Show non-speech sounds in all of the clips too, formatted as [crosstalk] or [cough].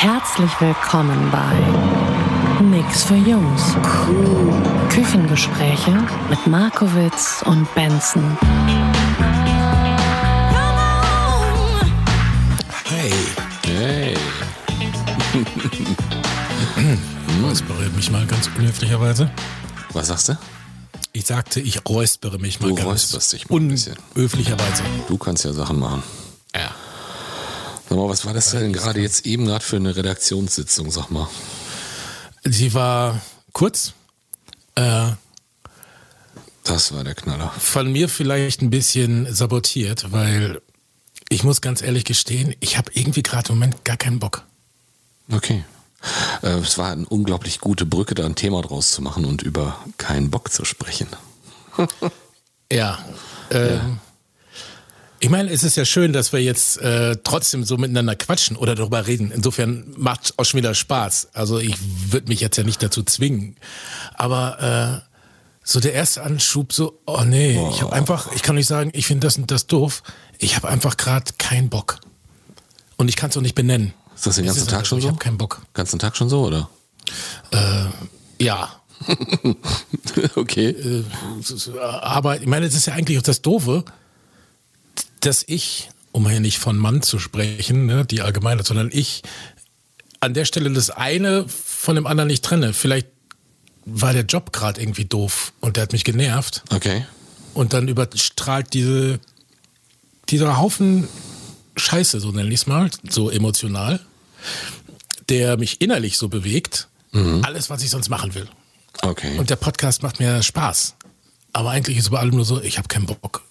Herzlich willkommen bei Nix für Jungs. Küchengespräche mit Markowitz und Benson. Hey, Hey, [laughs] räuspere mich mal ganz unhöflicherweise. was sagst du? Ich sagte, ich räuspere mich mal Du ganz räusperst dich mal ein bisschen. unhöflicherweise. Du kannst ja Sachen machen. Ja. Sag mal, was war das denn gerade jetzt eben gerade für eine Redaktionssitzung, sag mal? Sie war kurz, äh, Das war der Knaller. von mir vielleicht ein bisschen sabotiert, weil ich muss ganz ehrlich gestehen, ich habe irgendwie gerade im Moment gar keinen Bock. Okay. Äh, es war eine unglaublich gute Brücke, da ein Thema draus zu machen und über keinen Bock zu sprechen. [laughs] Ja. Ähm, Ich meine, es ist ja schön, dass wir jetzt äh, trotzdem so miteinander quatschen oder darüber reden. Insofern macht es auch schon wieder Spaß. Also ich würde mich jetzt ja nicht dazu zwingen. Aber äh, so der erste Anschub, so, oh nee, ich habe einfach, ich kann nicht sagen, ich finde das und das doof. Ich habe einfach gerade keinen Bock. Und ich kann es auch nicht benennen. Ist das den Es ganzen Tag einfach schon Ich so? habe keinen Bock. Ganzen Tag schon so, oder? Ja, [laughs] okay. Äh, es äh, aber ich meine, das ist ja eigentlich auch das Doofe, dass ich, um hier nicht von Mann zu sprechen, ne, die Allgemeinheit, sondern ich an der Stelle das eine von dem anderen nicht trenne. Vielleicht war der Job gerade irgendwie doof und der hat mich genervt Okay. und dann überstrahlt diese, dieser Haufen Scheiße, so nenne ich es mal, so emotional, der mich innerlich so bewegt, alles, was ich sonst machen will. Okay. Und der Podcast macht mir Spaß. Aber eigentlich ist über allem nur so, ich habe keinen Bock.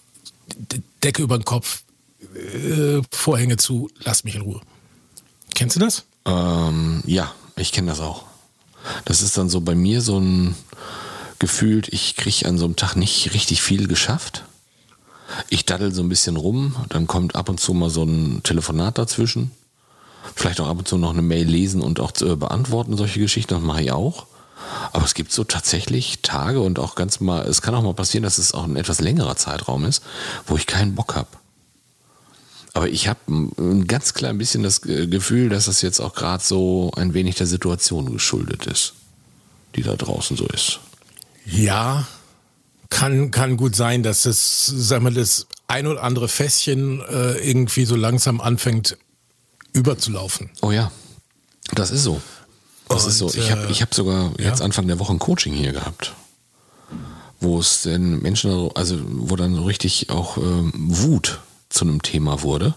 Decke über den Kopf, äh, Vorhänge zu, lass mich in Ruhe. Kennst du das? Ähm, ja, ich kenne das auch. Das ist dann so bei mir so ein gefühlt, ich kriege an so einem Tag nicht richtig viel geschafft. Ich daddel so ein bisschen rum, dann kommt ab und zu mal so ein Telefonat dazwischen. Vielleicht auch ab und zu noch eine Mail lesen und auch äh, beantworten, solche Geschichten, das mache ich auch. Aber es gibt so tatsächlich Tage und auch ganz mal, es kann auch mal passieren, dass es auch ein etwas längerer Zeitraum ist, wo ich keinen Bock habe. Aber ich habe ein ganz klein bisschen das Gefühl, dass das jetzt auch gerade so ein wenig der Situation geschuldet ist, die da draußen so ist. Ja, kann, kann gut sein, dass das, sagen wir, das ein oder andere Fässchen äh, irgendwie so langsam anfängt überzulaufen. Oh ja, das ist so. Das Und, ist so. Ich habe äh, ich hab sogar jetzt ja. Anfang der Woche ein Coaching hier gehabt, wo es den Menschen, also wo dann so richtig auch ähm, Wut zu einem Thema wurde,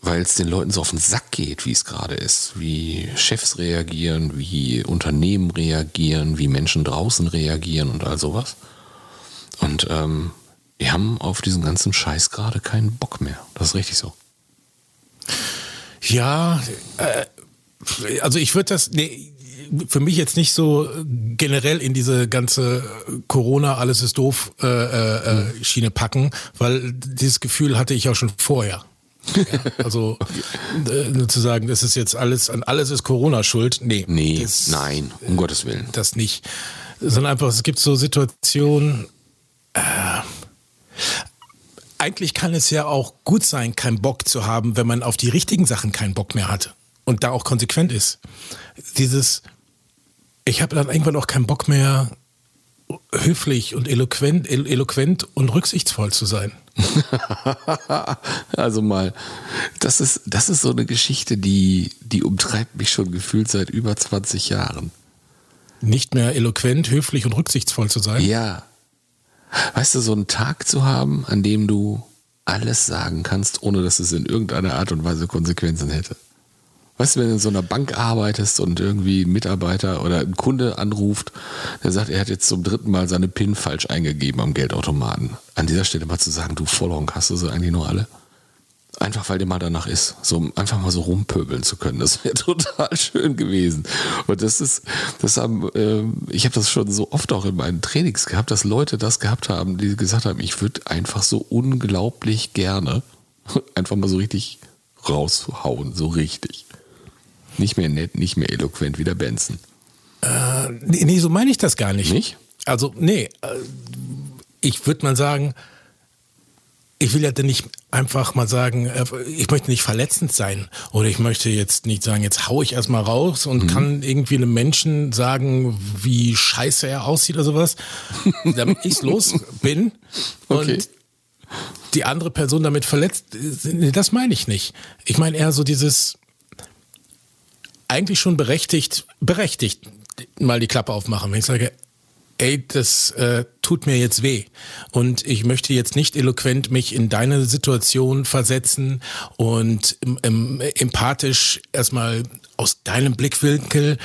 weil es den Leuten so auf den Sack geht, wie es gerade ist, wie Chefs reagieren, wie Unternehmen reagieren, wie Menschen draußen reagieren und all sowas. Und ähm, die haben auf diesen ganzen Scheiß gerade keinen Bock mehr. Das ist richtig so. Ja, äh, also ich würde das, nee, für mich jetzt nicht so generell in diese ganze Corona, alles ist doof äh, äh, äh, Schiene packen, weil dieses Gefühl hatte ich auch schon vorher. Ja, also äh, nur zu sagen, das ist jetzt alles, an alles ist Corona schuld, nee. Nee, das, nein, um Gottes Willen. Das nicht. Sondern einfach, es gibt so Situationen, äh, eigentlich kann es ja auch gut sein, keinen Bock zu haben, wenn man auf die richtigen Sachen keinen Bock mehr hat und da auch konsequent ist. Dieses, ich habe dann irgendwann auch keinen Bock mehr, höflich und eloquent, elo- eloquent und rücksichtsvoll zu sein. [laughs] Also mal, das ist, das ist so eine Geschichte, die, die umtreibt mich schon gefühlt seit über 20 Jahren. Nicht mehr eloquent, höflich und rücksichtsvoll zu sein. Ja. Weißt du, so einen Tag zu haben, an dem du alles sagen kannst, ohne dass es in irgendeiner Art und Weise Konsequenzen hätte. Weißt du, wenn du in so einer Bank arbeitest und irgendwie ein Mitarbeiter oder ein Kunde anruft, der sagt, er hat jetzt zum dritten Mal seine PIN falsch eingegeben am Geldautomaten. An dieser Stelle mal zu sagen, du Vollhonk, hast du sie eigentlich noch alle? Einfach weil dir mal danach ist. So einfach mal so rumpöbeln zu können. Das wäre [laughs] total schön gewesen. Und das ist, das haben, äh, ich habe das schon so oft auch in meinen Trainings gehabt, dass Leute das gehabt haben, die gesagt haben, ich würde einfach so unglaublich gerne [laughs] einfach mal so richtig raushauen, so richtig. Nicht mehr nett, nicht mehr eloquent wie der Benson. Äh, nee, so meine ich das gar nicht. Nicht? Also, nee, äh, ich würde mal sagen, ich will ja dann nicht einfach mal sagen, äh, ich möchte nicht verletzend sein oder ich möchte jetzt nicht sagen, jetzt hau ich erstmal raus und mhm. kann irgendwie einem Menschen sagen, wie scheiße er aussieht oder sowas, [laughs] damit ich los bin okay. und die andere Person damit verletzt, das meine ich nicht. Ich meine eher so dieses eigentlich schon berechtigt, berechtigt mal die Klappe aufmachen. Wenn ich sage, ey, das äh, tut mir jetzt weh. Und ich möchte jetzt nicht eloquent mich in deine Situation versetzen und im, im, empathisch erstmal aus deinem Blickwinkel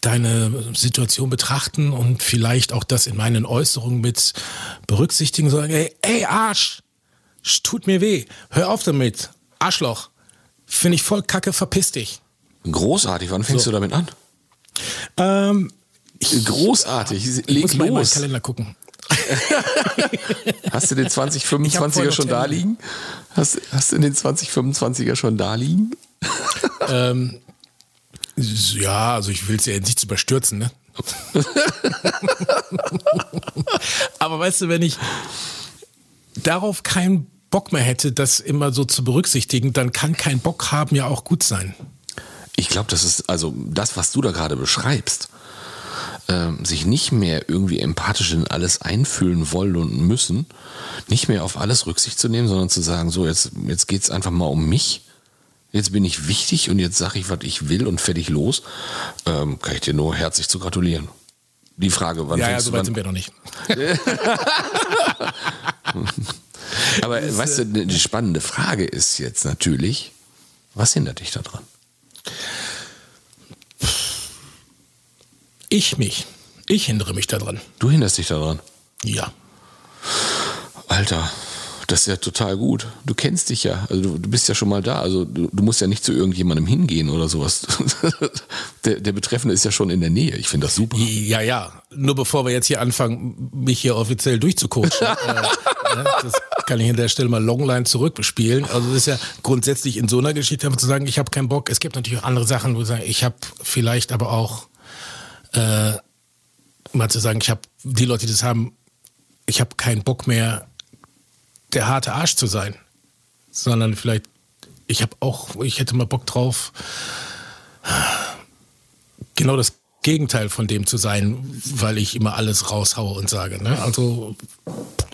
deine Situation betrachten und vielleicht auch das in meinen Äußerungen mit berücksichtigen, sagen, ey, ey Arsch, tut mir weh, hör auf damit, Arschloch, finde ich voll kacke, verpiss dich. Großartig, wann fängst so. du damit an? Ähm, Großartig. Ich, Leg muss los. mal in meinen Kalender gucken. hast du den 2025er schon da liegen? Hast, hast du den 2025er schon da liegen? ähm, ja, also ich will es ja nicht überstürzen, ne? Aber weißt du, wenn ich darauf keinen Bock mehr hätte, das immer so zu berücksichtigen, dann kann kein Bock haben ja auch gut sein. Ich glaube, das ist also das, was du da gerade beschreibst äh, sich nicht mehr irgendwie empathisch in alles einfühlen wollen und müssen, nicht mehr auf alles Rücksicht zu nehmen, sondern zu sagen, so, jetzt, jetzt geht es einfach mal um mich. Jetzt bin ich wichtig und jetzt sage ich, was ich will und fertig los. Ähm, kann ich dir nur herzlich zu gratulieren. Die Frage, wann ja, fängst ja, so weit sind wir noch nicht. [laughs] Aber das, weißt du, die spannende Frage ist jetzt natürlich, was hindert dich daran? Ich mich. Ich hindere mich daran. Du hinderst dich daran? Ja. Alter, das ist ja total gut. Du kennst dich ja. Also du, du bist ja schon mal da. Also du, du, musst ja nicht zu irgendjemandem hingehen oder sowas. [laughs] der, der Betreffende ist ja schon in der Nähe. Ich finde das super. Ja, ja. Nur bevor wir jetzt hier anfangen, mich hier offiziell durchzucoachen. [laughs] äh, ne, das kann ich an der Stelle mal Longline zurückspielen. Also das ist ja grundsätzlich in so einer Geschichte zu sagen, ich habe keinen Bock. Es gibt natürlich auch andere Sachen, wo ich sage, ich habe vielleicht aber auch äh, mal zu sagen, ich habe die Leute, die das haben, ich habe keinen Bock mehr, der harte Arsch zu sein, sondern vielleicht, ich habe auch, ich hätte mal Bock drauf, genau das Gegenteil von dem zu sein, weil ich immer alles raushaue und sage. Ne? Also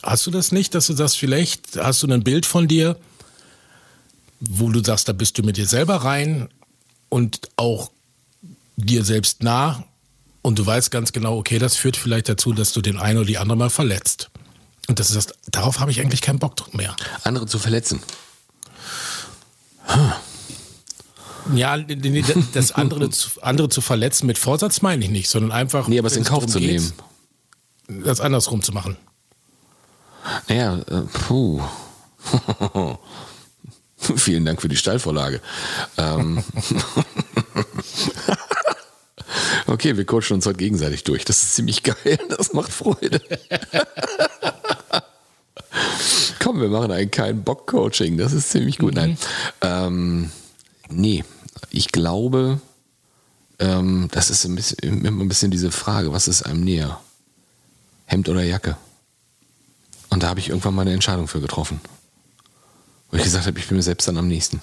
hast du das nicht, dass du das vielleicht, hast du ein Bild von dir, wo du sagst, da bist du mit dir selber rein und auch dir selbst nah und du weißt ganz genau, okay, das führt vielleicht dazu, dass du den einen oder die andere mal verletzt. Und das ist das, darauf habe ich eigentlich keinen Bock mehr. Andere zu verletzen. Hm. Ja, das andere, andere zu verletzen mit Vorsatz meine ich nicht, sondern einfach. Nee, aber es in Kauf zu nehmen. Das andersrum zu machen. Naja, äh, puh. [laughs] Vielen Dank für die Steilvorlage. Ähm. [laughs] Okay, wir coachen uns heute gegenseitig durch. Das ist ziemlich geil. Das macht Freude. [laughs] Komm, wir machen ein kein Bock-Coaching. Das ist ziemlich gut. Mhm. Nein. Ähm, nee, ich glaube, ähm, das ist ein bisschen, immer ein bisschen diese Frage, was ist einem näher? Hemd oder Jacke? Und da habe ich irgendwann mal eine Entscheidung für getroffen. Wo ich gesagt habe, ich bin mir selbst dann am nächsten.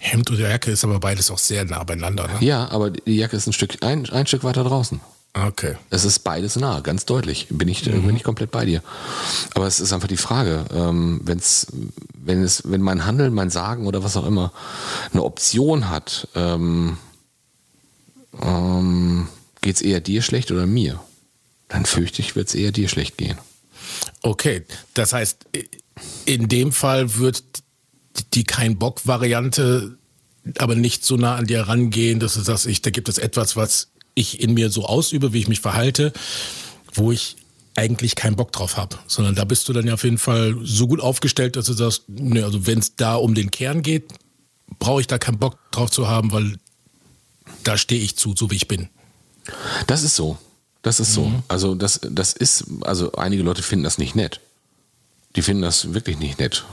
Hemd oder Jacke ist aber beides auch sehr nah beieinander. Ne? Ja, aber die Jacke ist ein Stück, ein, ein Stück weiter draußen. Okay. Es ist beides nah, ganz deutlich. Bin ich, mhm. bin ich komplett bei dir. Aber es ist einfach die Frage, ähm, wenn's, wenn es, wenn mein Handeln, mein Sagen oder was auch immer eine Option hat, ähm, ähm, geht es eher dir schlecht oder mir? Dann fürchte ich, wird es eher dir schlecht gehen. Okay, das heißt, in dem Fall wird die Kein-Bock-Variante aber nicht so nah an dir rangehen, dass du sagst, ich, da gibt es etwas, was ich in mir so ausübe, wie ich mich verhalte, wo ich eigentlich keinen Bock drauf habe, sondern da bist du dann ja auf jeden Fall so gut aufgestellt, dass du sagst, ne, also wenn es da um den Kern geht, brauche ich da keinen Bock drauf zu haben, weil da stehe ich zu, so wie ich bin. Das ist so. Das ist so. Also das, das ist, also einige Leute finden das nicht nett. Die finden das wirklich nicht nett.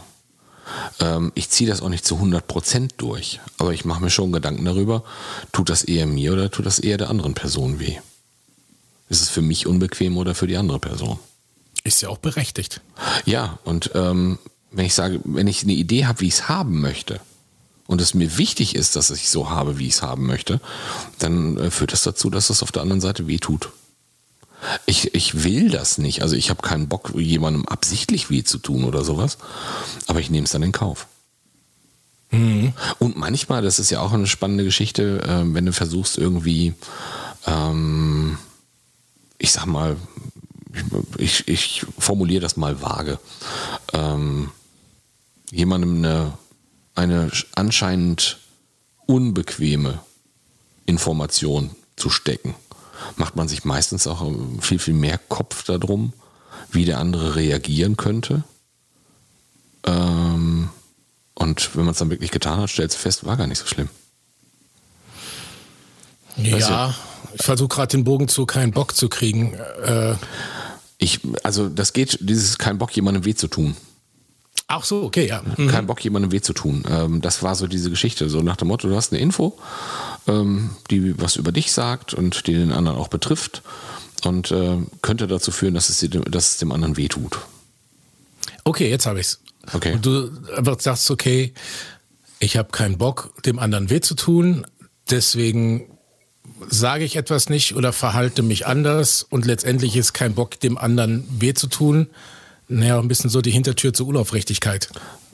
Ähm, ich ziehe das auch nicht zu 100% durch. Aber ich mache mir schon Gedanken darüber, tut das eher mir oder tut das eher der anderen Person weh? Ist es für mich unbequem oder für die andere Person? Ist ja auch berechtigt. Ja, und ähm, wenn ich sage, wenn ich eine Idee habe, wie ich es haben möchte, und es mir wichtig ist, dass ich so habe, wie ich es haben möchte, dann äh, führt das dazu, dass es auf der anderen Seite weh tut. Ich, ich will das nicht. Also ich habe keinen Bock, jemandem absichtlich weh zu tun oder sowas. Aber ich nehme es dann in Kauf. Und manchmal, das ist ja auch eine spannende Geschichte, äh, wenn du versuchst irgendwie, ähm, ich sag mal, ich, ich formuliere das mal vage, ähm, jemandem eine, eine anscheinend unbequeme Information zu stecken, macht man sich meistens auch viel, viel mehr Kopf darum, wie der andere reagieren könnte. Ähm, und wenn man es dann wirklich getan hat, stellt es fest, war gar nicht so schlimm. Weißt Ja, ich versuche gerade den Bogen zu keinen Bock zu kriegen. Äh, Ich, also das geht, dieses kein Bock, jemandem weh zu tun. ach so, okay, ja. Mhm. Kein Bock, jemandem weh zu tun. Ähm, das war so diese Geschichte, so nach dem Motto, du hast eine Info, ähm, die was über dich sagt und die den anderen auch betrifft und äh, könnte dazu führen, dass es, dir, dass es dem anderen weh tut. Okay, jetzt habe ich's. Okay. Und du einfach sagst, okay, ich habe keinen Bock, dem anderen weh zu tun, deswegen sage ich etwas nicht oder verhalte mich anders und letztendlich ist kein Bock, dem anderen weh zu tun. Naja, ein bisschen so die Hintertür zur Urlaubsrechtlichkeit.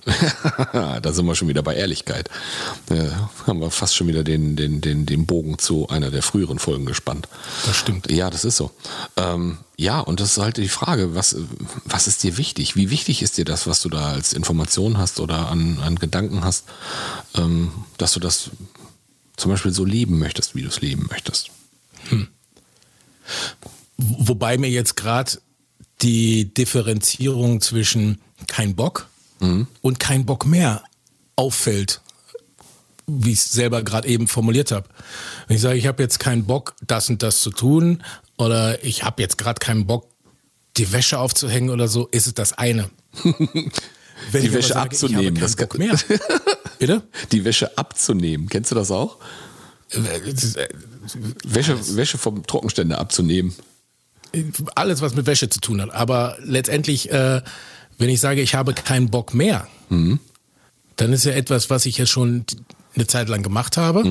[laughs] da sind wir schon wieder bei Ehrlichkeit. Äh, haben wir fast schon wieder den, den, den, den Bogen zu einer der früheren Folgen gespannt. Das stimmt. Ja, das ist so. Ähm, ja, und das ist halt die Frage, was, was ist dir wichtig? Wie wichtig ist dir das, was du da als Information hast oder an, an Gedanken hast, ähm, dass du das zum Beispiel so leben möchtest, wie du es leben möchtest? Wobei mir jetzt gerade die Differenzierung zwischen kein Bock und kein Bock mehr auffällt, wie ich es selber gerade eben formuliert habe. Wenn ich sage, ich habe jetzt keinen Bock, das und das zu tun, oder ich habe jetzt gerade keinen Bock, die Wäsche aufzuhängen oder so, ist es das eine. [laughs] Wenn Die Wäsche sage, abzunehmen, das Bock mehr. [laughs] Bitte? Die Wäsche abzunehmen, kennst du das auch? Wäsche, Wäsche vom Trockenständer abzunehmen. alles, was mit Wäsche zu tun hat. Aber letztendlich, äh, wenn ich sage, ich habe keinen Bock mehr, dann ist ja etwas, was ich ja schon eine Zeit lang gemacht habe.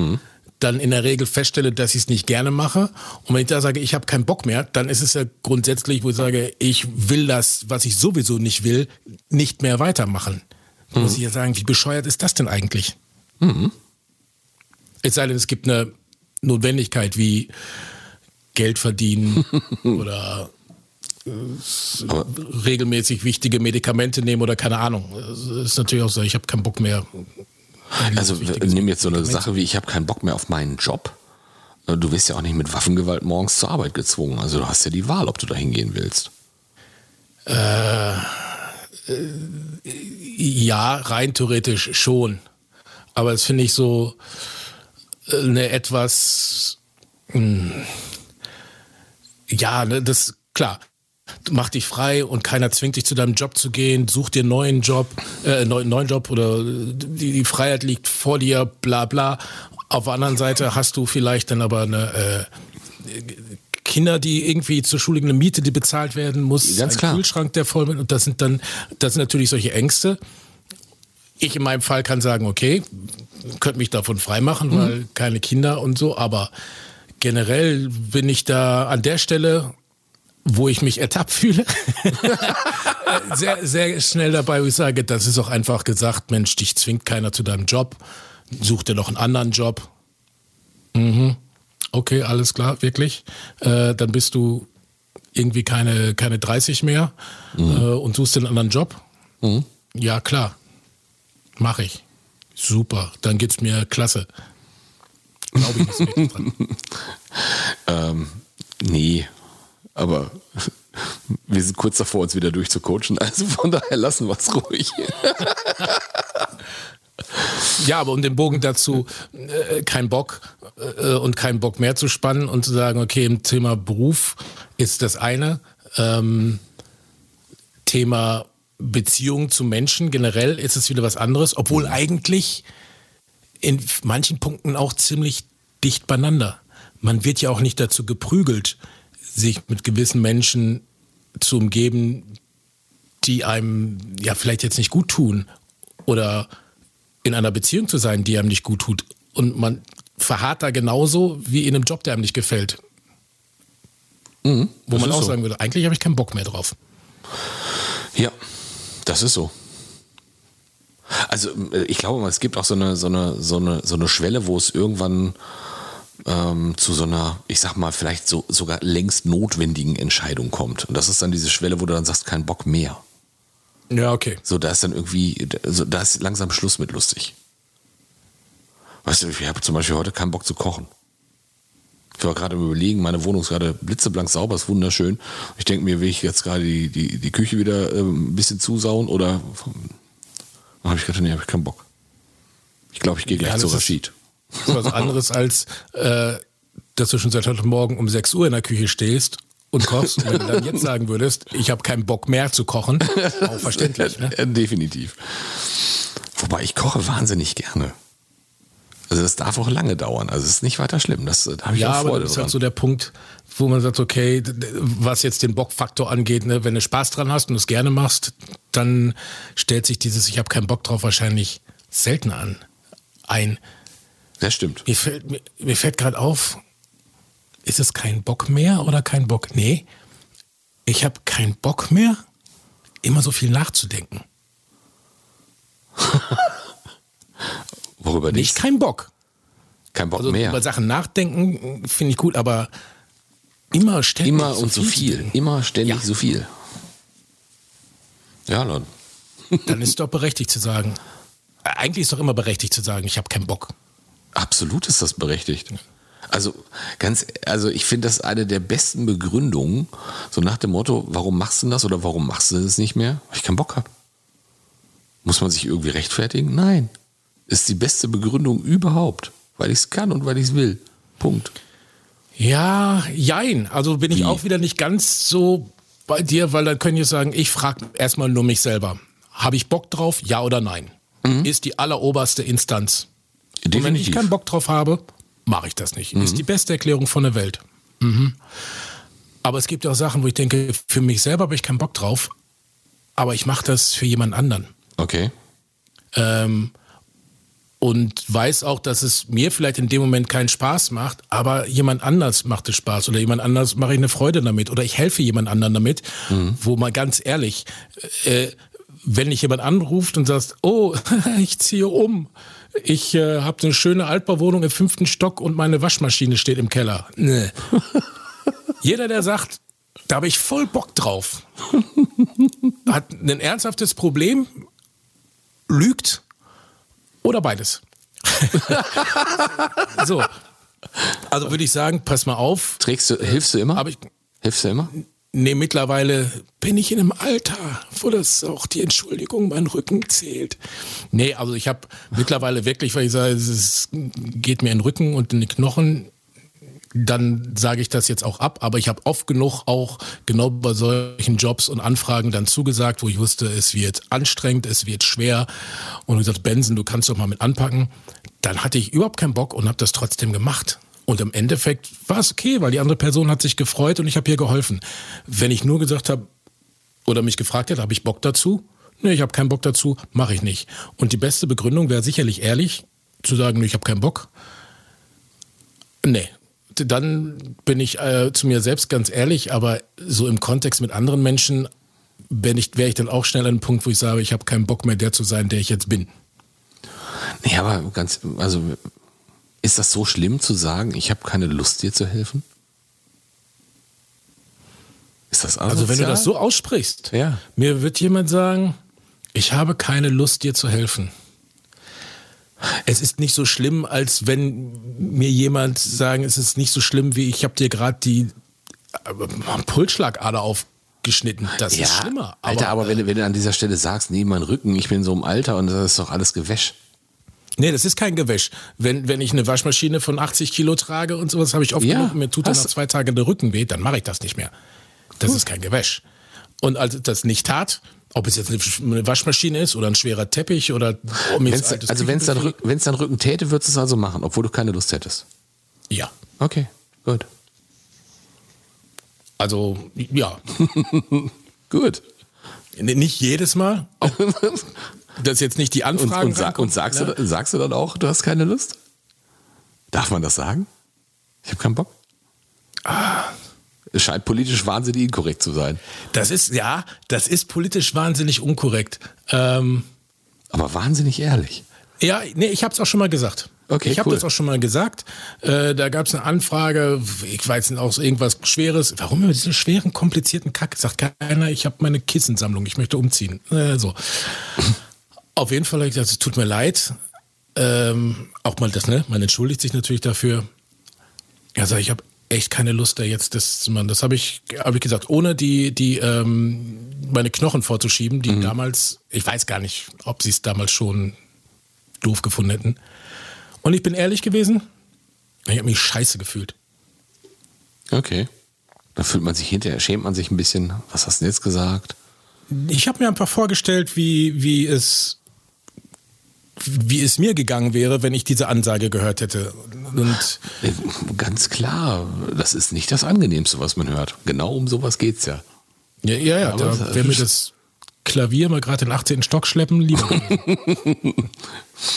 Dann in der Regel feststelle, dass ich es nicht gerne mache. Und wenn ich da sage, ich habe keinen Bock mehr, dann ist es ja grundsätzlich, wo ich sage, ich will das, was ich sowieso nicht will, nicht mehr weitermachen. Da Muss ich ja sagen, wie bescheuert ist das denn eigentlich? Es sei denn, es gibt eine Notwendigkeit wie Geld verdienen [laughs] oder regelmäßig wichtige Medikamente nehmen oder keine Ahnung. Das ist natürlich auch so, ich habe keinen Bock mehr. Also nimm jetzt so eine. Sache wie, ich habe keinen Bock mehr auf meinen Job. Äh, Du wirst ja auch nicht mit Waffengewalt morgens zur Arbeit gezwungen. Also du hast ja die Wahl, ob du da hingehen willst. Ja, rein theoretisch schon. Aber das finde ich so äh, eine etwas. mh, Ja, ne, das klar. Mach dich frei und keiner zwingt dich zu deinem Job zu gehen. Such dir einen neuen Job, äh, neuen, neuen Job oder die, die Freiheit liegt vor dir, bla bla. Auf der anderen Seite hast du vielleicht dann aber eine äh, Kinder, die irgendwie zur Schule eine Miete, die bezahlt werden muss, Ganz ein klar. Kühlschrank, der voll mit und das sind dann, das sind natürlich solche Ängste. Ich in meinem Fall kann sagen, okay, könnte mich davon freimachen, weil keine Kinder und so, aber generell bin ich da an der Stelle, wo ich mich ertappt fühle, [laughs] sehr, sehr schnell dabei, wo ich sage, das ist auch einfach gesagt, Mensch, dich zwingt keiner zu deinem Job, such dir noch einen anderen Job. Mhm. Okay, alles klar, wirklich. Äh, dann bist du irgendwie keine, keine 30 mehr äh, und suchst dir einen anderen Job. Ja, klar. Mache ich. Super, dann geht's mir klasse. Glaube ich nicht dran. [laughs] Ähm, nee, aber [laughs] Wir sind kurz davor, uns wieder durchzucoachen, also von daher lassen wir es ruhig. Ja, aber um den Bogen dazu, äh, kein Bock äh, und keinen Bock mehr zu spannen und zu sagen, okay, im Thema Beruf ist das eine. Ähm, Thema Beziehung zu Menschen generell ist es wieder was anderes, obwohl eigentlich in manchen Punkten auch ziemlich dicht beieinander. Man wird ja auch nicht dazu geprügelt, sich mit gewissen Menschen zu umgeben, die einem ja vielleicht jetzt nicht gut tun oder in einer Beziehung zu sein, die einem nicht gut tut. Und man verharrt da genauso wie in einem Job, der einem nicht gefällt. Mhm, Wo man auch so. sagen würde, eigentlich habe ich keinen Bock mehr drauf. Ja, das ist so. Also äh, ich glaube, es gibt auch so eine, so eine, so eine, so eine Schwelle, wo es irgendwann ähm, zu so einer, ich sag mal, vielleicht so, sogar längst notwendigen Entscheidung kommt. Und das ist dann diese Schwelle, wo du dann sagst, kein Bock mehr. Ja, okay. So, da ist dann irgendwie, so, da ist langsam Schluss mit lustig. Weißt du, ich habe zum Beispiel heute keinen Bock zu kochen. Ich war gerade im Überlegen, meine Wohnung ist gerade blitzeblank sauber, ist wunderschön. Ich denke mir, will ich jetzt gerade die, die, die Küche wieder ähm, ein bisschen zusauen oder dann habe ich gedacht, nee, habe ich keinen Bock. Ich glaube, ich gehe gleich Ja, zu das ist- Rashid. Das ist was anderes als, äh, dass du schon seit heute Morgen um 6 Uhr in der Küche stehst und kochst. Und wenn du dann jetzt sagen würdest, ich habe keinen Bock mehr zu kochen, auch verständlich. Ne? [laughs] Definitiv. Wobei ich koche wahnsinnig gerne. Also das darf auch lange dauern. Also es ist nicht weiter schlimm. Das, da habe ich Ja, auch aber Freude das ist halt so der Punkt, wo man sagt, okay, was jetzt den Bockfaktor angeht, ne, wenn du Spaß dran hast und es gerne machst, dann stellt sich dieses Ich habe keinen Bock drauf wahrscheinlich seltener an ein. Das stimmt. Mir fällt, mir, mir fällt gerade auf, ist es kein Bock mehr oder kein Bock? Nee, ich habe keinen Bock mehr, immer so viel nachzudenken. [laughs] Worüber Nicht nicht? kein Bock. Kein Bock Also mehr. über Sachen nachdenken finde ich gut, aber immer ständig Immer und so viel. Immer ständig Ja. so viel. Ja, Leute. Dann ist doch berechtigt zu sagen. Eigentlich ist doch immer berechtigt zu sagen, ich habe keinen Bock. Absolut ist das berechtigt. Also ganz, also ich finde das eine der besten Begründungen, so nach dem Motto, warum machst du denn das oder warum machst du das nicht mehr? Weil ich keinen Bock habe. Muss man sich irgendwie rechtfertigen? Nein. Ist die beste Begründung überhaupt, weil ich es kann und weil ich es will. Punkt. Ja, jein. Also bin ich Wie? auch wieder nicht ganz so bei dir, weil dann können ich sagen, ich frage erstmal nur mich selber. Habe ich Bock drauf? Ja oder nein? Ist die alleroberste Instanz. Und wenn ich Definitiv. keinen Bock drauf habe, mache ich das nicht. Ist die beste Erklärung von der Welt. Mhm. Aber es gibt auch Sachen, wo ich denke, für mich selber habe ich keinen Bock drauf, aber ich mache das für jemand anderen. Okay. Ähm, und weiß auch, dass es mir vielleicht in dem Moment keinen Spaß macht, aber jemand anders macht es Spaß oder jemand anders mache ich eine Freude damit oder ich helfe jemand anderen damit, wo mal ganz ehrlich, äh, wenn dich jemand anruft und sagst, oh, [laughs] ich ziehe um, ich äh, habe eine schöne Altbauwohnung im fünften Stock und meine Waschmaschine steht im Keller. Nee. [laughs] Jeder, der sagt, da habe ich voll Bock drauf, [laughs] hat ein ernsthaftes Problem, lügt oder beides. so. Also würde ich sagen, pass mal auf. Trägst du, hilfst du immer? Aber ich, hilfst du immer? Nee, mittlerweile bin ich in einem Alter, wo das auch die Entschuldigung mein Rücken zählt. Nee, also ich habe mittlerweile wirklich, weil ich sage, es geht mir in den Rücken und in die Knochen, dann sage ich das jetzt auch ab. Aber ich habe oft genug auch genau bei solchen Jobs und Anfragen dann zugesagt, wo ich wusste, es wird anstrengend, es wird schwer. Und gesagt, Benson, du kannst doch mal mit anpacken. Dann hatte ich überhaupt keinen Bock und habe das trotzdem gemacht. Und im Endeffekt war es okay, weil die andere Person hat sich gefreut und ich habe ihr geholfen. Wenn ich nur gesagt habe oder mich gefragt hätte, habe ich Bock dazu? Nee, ich habe keinen Bock dazu, mache ich nicht. Und die beste Begründung wäre sicherlich ehrlich, zu sagen, ich habe keinen Bock. Nee, dann bin ich äh, zu mir selbst ganz ehrlich, aber so im Kontext mit anderen Menschen bin ich, wäre ich dann auch schnell an einem Punkt, wo ich sage, ich habe keinen Bock mehr, der zu sein, der ich jetzt bin. Nee, aber ganz, also ist das so schlimm zu sagen, ich habe keine Lust, dir zu helfen? Ist das Also wenn du das so aussprichst, Ja. mir wird jemand sagen, ich habe keine Lust, dir zu helfen. Es ist nicht so schlimm, als wenn mir jemand sagen, es ist nicht so schlimm, wie ich habe dir gerade die äh, Pulsschlagader aufgeschnitten geschnitten. Das ist schlimmer. Alter, aber wenn, du- wenn du an dieser Stelle sagst, nee, mein Rücken, ich bin so im Alter und das ist doch alles Gewäsch. Nee, das ist kein Gewäsch. Wenn, wenn ich eine Waschmaschine von 80 Kilo trage und sowas, habe ich oft Ja, genug, mir tut dann nach zwei Tagen der Rücken weh, dann mache ich das nicht mehr. Das ist kein Gewäsch. Und als ich das nicht tat, ob es jetzt eine Waschmaschine ist oder ein schwerer Teppich oder um Wenn's, also wenn es Rück- wenn's dein Rücken täte, würdest du es also machen, obwohl du keine Lust hättest. Ja. Okay, gut. Also, ja. [laughs] Gut. Nicht jedes Mal. [laughs] Auch, das ist jetzt nicht die Und, Anfrage. und, sa und sagst, du, sagst du dann auch, du hast keine Lust? Darf man das sagen? Ich habe keinen Bock. Es scheint politisch wahnsinnig inkorrekt zu sein. Das ist, ja, das ist politisch wahnsinnig unkorrekt. Ähm, Aber wahnsinnig ehrlich. Ja, nee, ich habe es auch schon mal gesagt. Okay, ich habe cool. das auch schon mal gesagt. Äh, da gab es eine Anfrage, ich weiß nicht, auch irgendwas Schweres. Warum immer diese schweren, komplizierten Kack? Sagt keiner, ich habe meine Kissensammlung, ich möchte umziehen. Äh, so. Auf jeden Fall habe ich gesagt, es tut mir leid. Ähm, auch mal das, ne? Man entschuldigt sich natürlich dafür. Ja, sag ich, habe echt keine Lust, da jetzt das zu machen. Das habe ich, habe ich gesagt, ohne die, die, ähm, meine Knochen vorzuschieben, die damals, ich weiß gar nicht, ob sie es damals schon doof gefunden hätten. Und ich bin ehrlich gewesen, ich habe mich scheiße gefühlt. Okay. Da fühlt man sich hinterher, schämt man sich ein bisschen. Was hast du denn jetzt gesagt? Ich habe mir einfach vorgestellt, wie, wie es wie es mir gegangen wäre, wenn ich diese Ansage gehört hätte. Und Äh, Ganz klar, das ist nicht das Angenehmste, was man hört. Genau um sowas geht's ja. ja, ja, ja Aber da das- wäre mir das Klavier mal gerade den 18. Stock schleppen lieber. [laughs]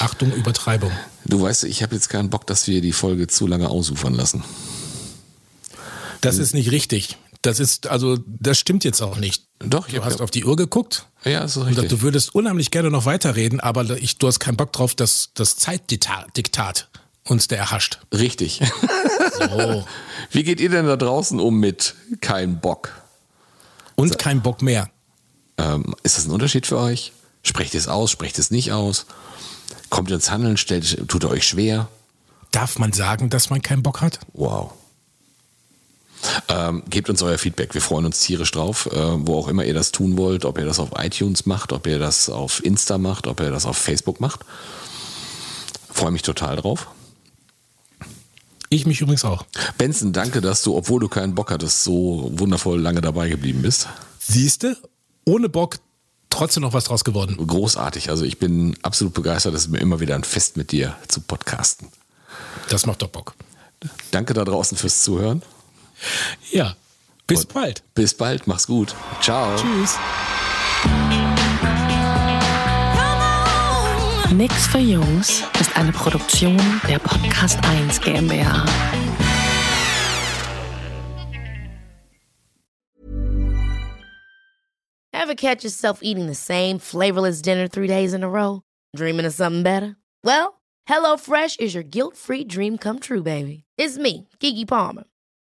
Achtung, Übertreibung. Du weißt, ich habe jetzt keinen Bock, dass wir die Folge zu lange ausufern lassen. Das ist nicht richtig. Das ist, also, das stimmt jetzt auch nicht. Doch, Du hast auf die Uhr geguckt Ja, ist richtig. gesagt, du würdest unheimlich gerne noch weiterreden, aber ich, du hast keinen Bock drauf, dass das Zeitdiktat uns der erhascht. Richtig. [laughs] So. Wie geht ihr denn da draußen um mit kein Bock? Und kein Bock mehr. Ähm, ist das ein Unterschied für euch? Sprecht es aus, sprecht es nicht aus? Kommt ihr ins Handeln, stellt, tut ihr euch schwer? Darf man sagen, dass man keinen Bock hat? Wow. Ähm, gebt uns euer Feedback. Wir freuen uns tierisch drauf, äh, wo auch immer ihr das tun wollt. Ob ihr das auf iTunes macht, ob ihr das auf Insta macht, ob ihr das auf Facebook macht. Freue mich total drauf. Ich mich übrigens auch. Benson, danke, dass du, obwohl du keinen Bock hattest, so wundervoll lange dabei geblieben bist. Siehste, ohne Bock trotzdem noch was draus geworden. Großartig. Also ich bin absolut begeistert. Es ist mir immer wieder ein Fest mit dir zu podcasten. Das macht doch Bock. Danke da draußen fürs Zuhören. Ja, bis bald. Bis bald. Mach's gut. Ciao. Tschüss. Nix für Jungs ist eine Produktion der Podcast 1 GmbH. Ever catch yourself eating the same flavorless dinner three days in a row? Dreaming of something better? Well, HelloFresh is your guilt free dream come true, baby. It's me, Kiki Palmer.